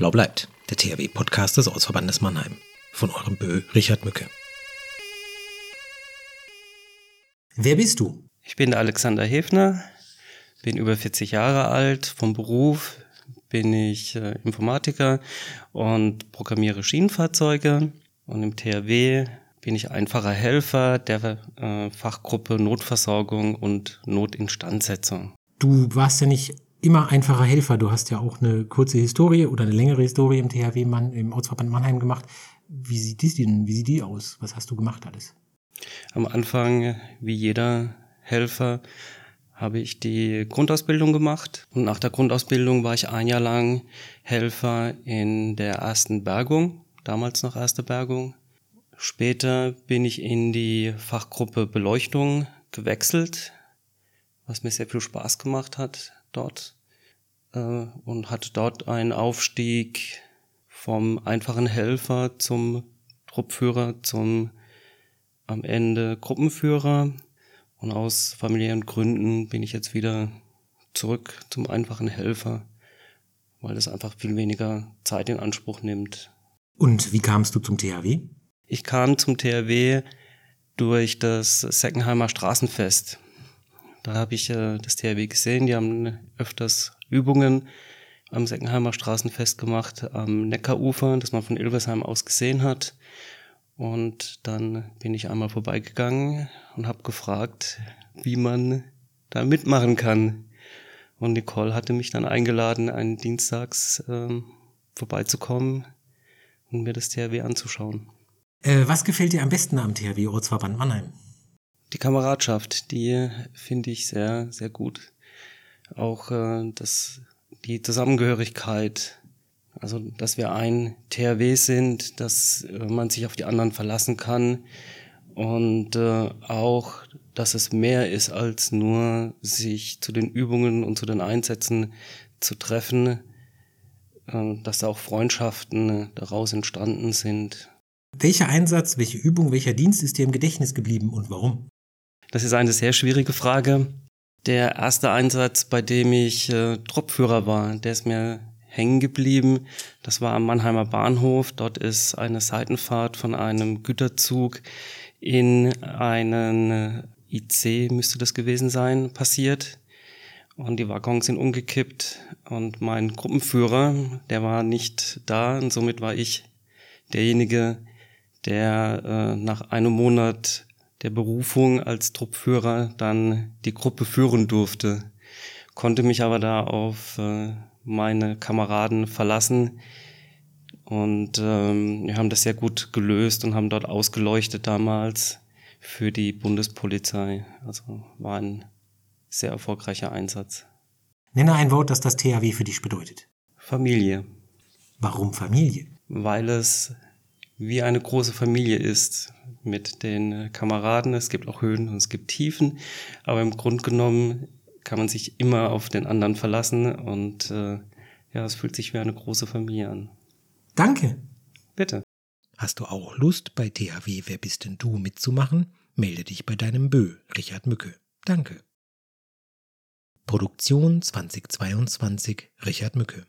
Blau bleibt, der THW-Podcast des Ortsverbandes Mannheim. Von eurem Bö Richard Mücke. Wer bist du? Ich bin Alexander Hefner, bin über 40 Jahre alt, vom Beruf bin ich äh, Informatiker und programmiere Schienenfahrzeuge und im THW bin ich einfacher Helfer der äh, Fachgruppe Notversorgung und Notinstandsetzung. Du warst ja nicht immer einfacher Helfer. Du hast ja auch eine kurze Historie oder eine längere Historie im THW Mann, im Ortsverband Mannheim gemacht. Wie sieht die denn? Wie sieht die aus? Was hast du gemacht alles? Am Anfang, wie jeder Helfer, habe ich die Grundausbildung gemacht und nach der Grundausbildung war ich ein Jahr lang Helfer in der ersten Bergung, damals noch erste Bergung. Später bin ich in die Fachgruppe Beleuchtung gewechselt, was mir sehr viel Spaß gemacht hat dort und hatte dort einen Aufstieg vom einfachen Helfer zum Truppführer, zum am Ende Gruppenführer. Und aus familiären Gründen bin ich jetzt wieder zurück zum einfachen Helfer, weil das einfach viel weniger Zeit in Anspruch nimmt. Und wie kamst du zum THW? Ich kam zum THW durch das Seckenheimer Straßenfest. Da habe ich äh, das THW gesehen, die haben öfters Übungen am Seckenheimer Straßenfest gemacht, am Neckarufer, das man von Ilversheim aus gesehen hat. Und dann bin ich einmal vorbeigegangen und habe gefragt, wie man da mitmachen kann. Und Nicole hatte mich dann eingeladen, einen Dienstags äh, vorbeizukommen und mir das THW anzuschauen. Äh, was gefällt dir am besten am THW Ortsverband Mannheim? Die Kameradschaft, die finde ich sehr, sehr gut. Auch äh, das, die Zusammengehörigkeit, also dass wir ein THW sind, dass äh, man sich auf die anderen verlassen kann und äh, auch, dass es mehr ist als nur sich zu den Übungen und zu den Einsätzen zu treffen, äh, dass da auch Freundschaften daraus entstanden sind. Welcher Einsatz, welche Übung, welcher Dienst ist dir im Gedächtnis geblieben und warum? Das ist eine sehr schwierige Frage. Der erste Einsatz, bei dem ich äh, Truppführer war, der ist mir hängen geblieben. Das war am Mannheimer Bahnhof. Dort ist eine Seitenfahrt von einem Güterzug in einen äh, IC, müsste das gewesen sein, passiert. Und die Waggons sind umgekippt und mein Gruppenführer, der war nicht da und somit war ich derjenige, der äh, nach einem Monat der Berufung als Truppführer dann die Gruppe führen durfte, konnte mich aber da auf äh, meine Kameraden verlassen und ähm, wir haben das sehr gut gelöst und haben dort ausgeleuchtet damals für die Bundespolizei. Also war ein sehr erfolgreicher Einsatz. Nenne ein Wort, das das THW für dich bedeutet. Familie. Warum Familie? Weil es wie eine große Familie ist mit den Kameraden. Es gibt auch Höhen und es gibt Tiefen, aber im Grunde genommen kann man sich immer auf den anderen verlassen und äh, ja, es fühlt sich wie eine große Familie an. Danke. Bitte. Hast du auch Lust, bei THW Wer bist denn du mitzumachen? Melde dich bei deinem Bö, Richard Mücke. Danke. Produktion 2022, Richard Mücke.